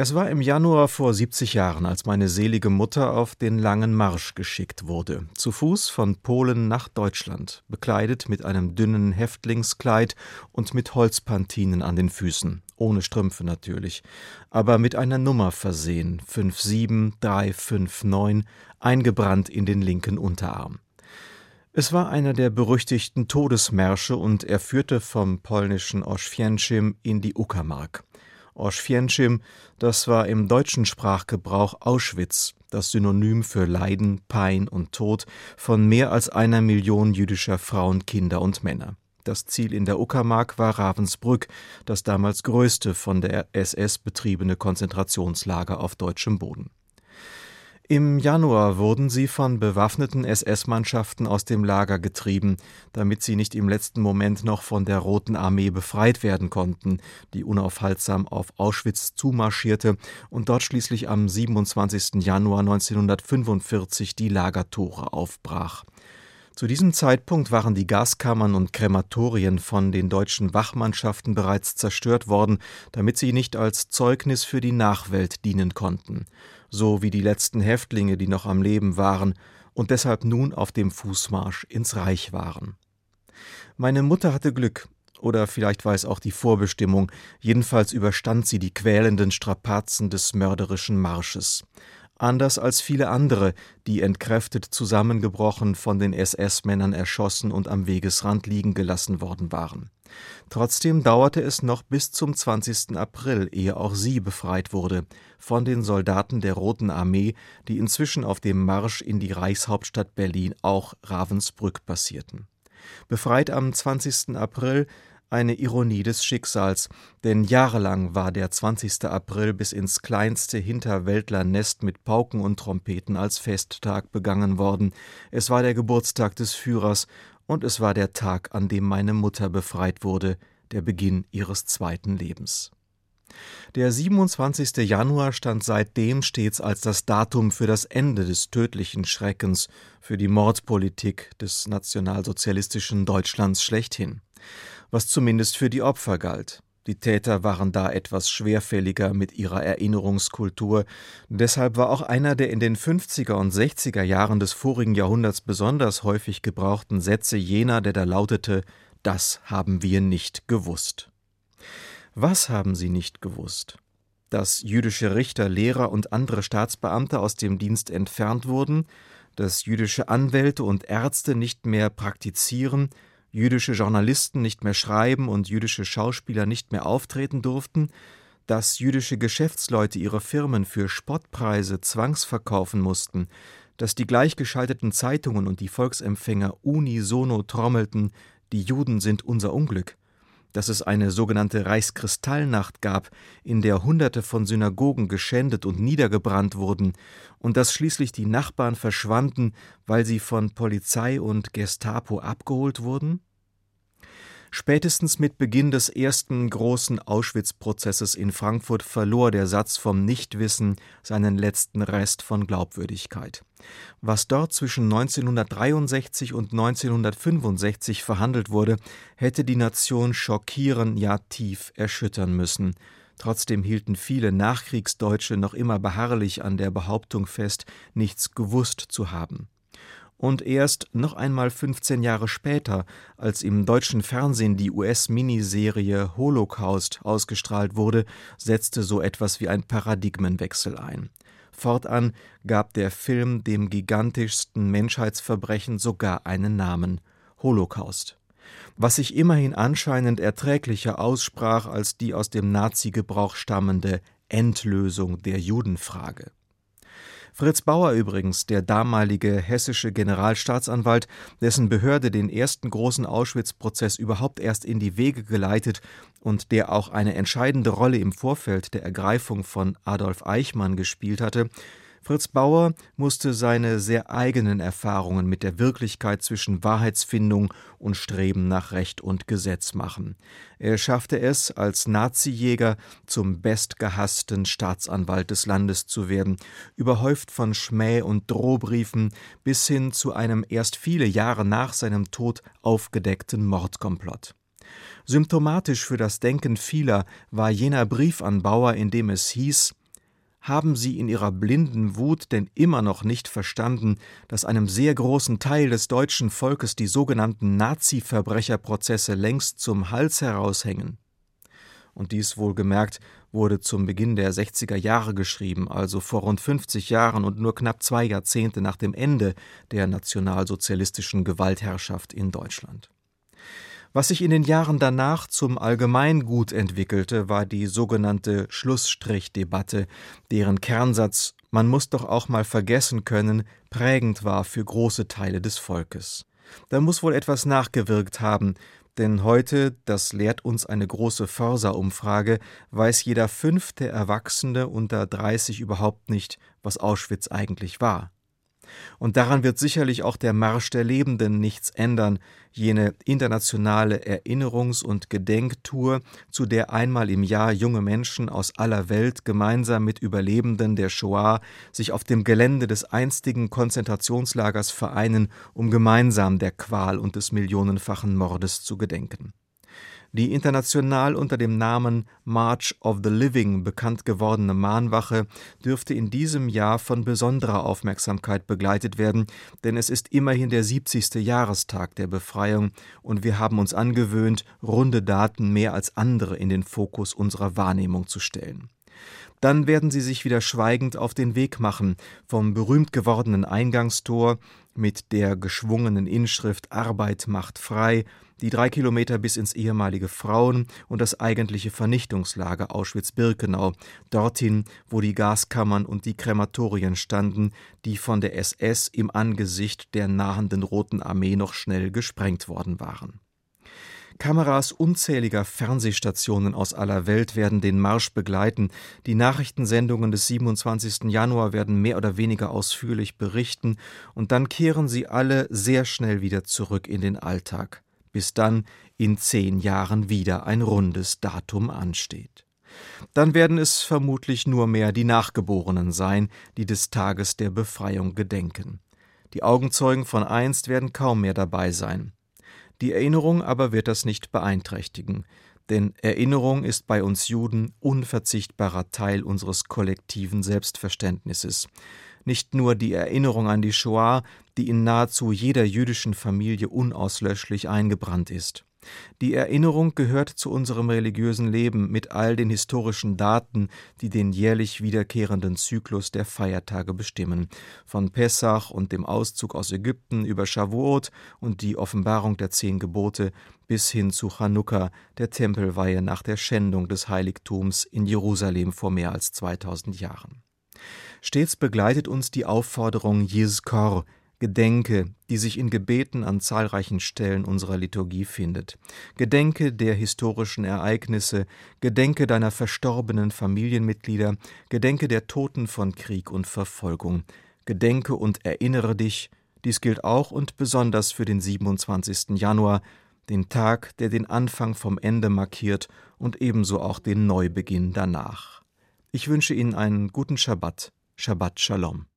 Es war im Januar vor 70 Jahren, als meine selige Mutter auf den langen Marsch geschickt wurde, zu Fuß von Polen nach Deutschland, bekleidet mit einem dünnen Häftlingskleid und mit Holzpantinen an den Füßen, ohne Strümpfe natürlich, aber mit einer Nummer versehen, 57359, eingebrannt in den linken Unterarm. Es war einer der berüchtigten Todesmärsche und er führte vom polnischen Oświęcim in die Uckermark. Oświęcim, das war im deutschen Sprachgebrauch Auschwitz, das Synonym für Leiden, Pein und Tod von mehr als einer Million jüdischer Frauen, Kinder und Männer. Das Ziel in der Uckermark war Ravensbrück, das damals größte von der SS betriebene Konzentrationslager auf deutschem Boden. Im Januar wurden sie von bewaffneten SS-Mannschaften aus dem Lager getrieben, damit sie nicht im letzten Moment noch von der Roten Armee befreit werden konnten, die unaufhaltsam auf Auschwitz zumarschierte und dort schließlich am 27. Januar 1945 die Lagertore aufbrach. Zu diesem Zeitpunkt waren die Gaskammern und Krematorien von den deutschen Wachmannschaften bereits zerstört worden, damit sie nicht als Zeugnis für die Nachwelt dienen konnten so wie die letzten Häftlinge, die noch am Leben waren und deshalb nun auf dem Fußmarsch ins Reich waren. Meine Mutter hatte Glück, oder vielleicht war es auch die Vorbestimmung, jedenfalls überstand sie die quälenden Strapazen des mörderischen Marsches. Anders als viele andere, die entkräftet zusammengebrochen von den SS-Männern erschossen und am Wegesrand liegen gelassen worden waren. Trotzdem dauerte es noch bis zum 20. April, ehe auch sie befreit wurde von den Soldaten der Roten Armee, die inzwischen auf dem Marsch in die Reichshauptstadt Berlin auch Ravensbrück passierten. Befreit am 20. April eine Ironie des Schicksals, denn jahrelang war der 20. April bis ins kleinste Hinterwäldlernest mit Pauken und Trompeten als Festtag begangen worden. Es war der Geburtstag des Führers und es war der Tag, an dem meine Mutter befreit wurde, der Beginn ihres zweiten Lebens. Der 27. Januar stand seitdem stets als das Datum für das Ende des tödlichen Schreckens, für die Mordpolitik des nationalsozialistischen Deutschlands schlechthin, was zumindest für die Opfer galt. Die Täter waren da etwas schwerfälliger mit ihrer Erinnerungskultur. Deshalb war auch einer der in den 50er und 60er Jahren des vorigen Jahrhunderts besonders häufig gebrauchten Sätze jener, der da lautete: Das haben wir nicht gewusst. Was haben sie nicht gewusst? Dass jüdische Richter, Lehrer und andere Staatsbeamte aus dem Dienst entfernt wurden, dass jüdische Anwälte und Ärzte nicht mehr praktizieren, jüdische Journalisten nicht mehr schreiben und jüdische Schauspieler nicht mehr auftreten durften, dass jüdische Geschäftsleute ihre Firmen für Spottpreise zwangsverkaufen mussten, dass die gleichgeschalteten Zeitungen und die Volksempfänger unisono trommelten, die Juden sind unser Unglück, dass es eine sogenannte Reichskristallnacht gab, in der Hunderte von Synagogen geschändet und niedergebrannt wurden, und dass schließlich die Nachbarn verschwanden, weil sie von Polizei und Gestapo abgeholt wurden? Spätestens mit Beginn des ersten großen Auschwitz-Prozesses in Frankfurt verlor der Satz vom Nichtwissen seinen letzten Rest von Glaubwürdigkeit. Was dort zwischen 1963 und 1965 verhandelt wurde, hätte die Nation schockieren, ja tief erschüttern müssen. Trotzdem hielten viele Nachkriegsdeutsche noch immer beharrlich an der Behauptung fest, nichts gewusst zu haben. Und erst noch einmal 15 Jahre später, als im deutschen Fernsehen die US-Miniserie Holocaust ausgestrahlt wurde, setzte so etwas wie ein Paradigmenwechsel ein. Fortan gab der Film dem gigantischsten Menschheitsverbrechen sogar einen Namen Holocaust was sich immerhin anscheinend erträglicher aussprach als die aus dem Nazi-Gebrauch stammende Endlösung der Judenfrage. Fritz Bauer übrigens, der damalige hessische Generalstaatsanwalt, dessen Behörde den ersten großen Auschwitz-Prozess überhaupt erst in die Wege geleitet und der auch eine entscheidende Rolle im Vorfeld der Ergreifung von Adolf Eichmann gespielt hatte, Fritz Bauer musste seine sehr eigenen Erfahrungen mit der Wirklichkeit zwischen Wahrheitsfindung und Streben nach Recht und Gesetz machen. Er schaffte es, als Nazijäger zum bestgehassten Staatsanwalt des Landes zu werden, überhäuft von Schmäh- und Drohbriefen bis hin zu einem erst viele Jahre nach seinem Tod aufgedeckten Mordkomplott. Symptomatisch für das Denken vieler war jener Brief an Bauer, in dem es hieß, haben sie in ihrer blinden Wut denn immer noch nicht verstanden, dass einem sehr großen Teil des deutschen Volkes die sogenannten Nazi-Verbrecherprozesse längst zum Hals heraushängen? Und dies wohlgemerkt wurde zum Beginn der 60er Jahre geschrieben, also vor rund 50 Jahren und nur knapp zwei Jahrzehnte nach dem Ende der nationalsozialistischen Gewaltherrschaft in Deutschland. Was sich in den Jahren danach zum Allgemeingut entwickelte, war die sogenannte Schlussstrichdebatte, deren Kernsatz man muss doch auch mal vergessen können, prägend war für große Teile des Volkes. Da muss wohl etwas nachgewirkt haben, denn heute, das lehrt uns eine große Forsa-Umfrage, weiß jeder fünfte Erwachsene unter 30 überhaupt nicht, was Auschwitz eigentlich war. Und daran wird sicherlich auch der Marsch der Lebenden nichts ändern, jene internationale Erinnerungs- und Gedenktour, zu der einmal im Jahr junge Menschen aus aller Welt gemeinsam mit Überlebenden der Shoah sich auf dem Gelände des einstigen Konzentrationslagers vereinen, um gemeinsam der Qual und des millionenfachen Mordes zu gedenken die international unter dem Namen March of the Living bekannt gewordene Mahnwache dürfte in diesem Jahr von besonderer Aufmerksamkeit begleitet werden, denn es ist immerhin der 70. Jahrestag der Befreiung und wir haben uns angewöhnt, runde Daten mehr als andere in den Fokus unserer Wahrnehmung zu stellen dann werden sie sich wieder schweigend auf den Weg machen, vom berühmt gewordenen Eingangstor mit der geschwungenen Inschrift Arbeit macht frei, die drei Kilometer bis ins ehemalige Frauen- und das eigentliche Vernichtungslager Auschwitz-Birkenau, dorthin, wo die Gaskammern und die Krematorien standen, die von der SS im Angesicht der nahenden Roten Armee noch schnell gesprengt worden waren. Kameras unzähliger Fernsehstationen aus aller Welt werden den Marsch begleiten. Die Nachrichtensendungen des 27. Januar werden mehr oder weniger ausführlich berichten, und dann kehren sie alle sehr schnell wieder zurück in den Alltag, bis dann in zehn Jahren wieder ein rundes Datum ansteht. Dann werden es vermutlich nur mehr die Nachgeborenen sein, die des Tages der Befreiung gedenken. Die Augenzeugen von einst werden kaum mehr dabei sein. Die Erinnerung aber wird das nicht beeinträchtigen, denn Erinnerung ist bei uns Juden unverzichtbarer Teil unseres kollektiven Selbstverständnisses. Nicht nur die Erinnerung an die Shoah, die in nahezu jeder jüdischen Familie unauslöschlich eingebrannt ist. Die Erinnerung gehört zu unserem religiösen Leben mit all den historischen Daten, die den jährlich wiederkehrenden Zyklus der Feiertage bestimmen, von Pessach und dem Auszug aus Ägypten über Shavuot und die Offenbarung der zehn Gebote bis hin zu Chanukka, der Tempelweihe nach der Schändung des Heiligtums in Jerusalem vor mehr als 2000 Jahren. Stets begleitet uns die Aufforderung Yizkor, Gedenke, die sich in Gebeten an zahlreichen Stellen unserer Liturgie findet. Gedenke der historischen Ereignisse, gedenke deiner verstorbenen Familienmitglieder, gedenke der Toten von Krieg und Verfolgung. Gedenke und erinnere dich, dies gilt auch und besonders für den 27. Januar, den Tag, der den Anfang vom Ende markiert und ebenso auch den Neubeginn danach. Ich wünsche Ihnen einen guten Schabbat. Shabbat Shalom.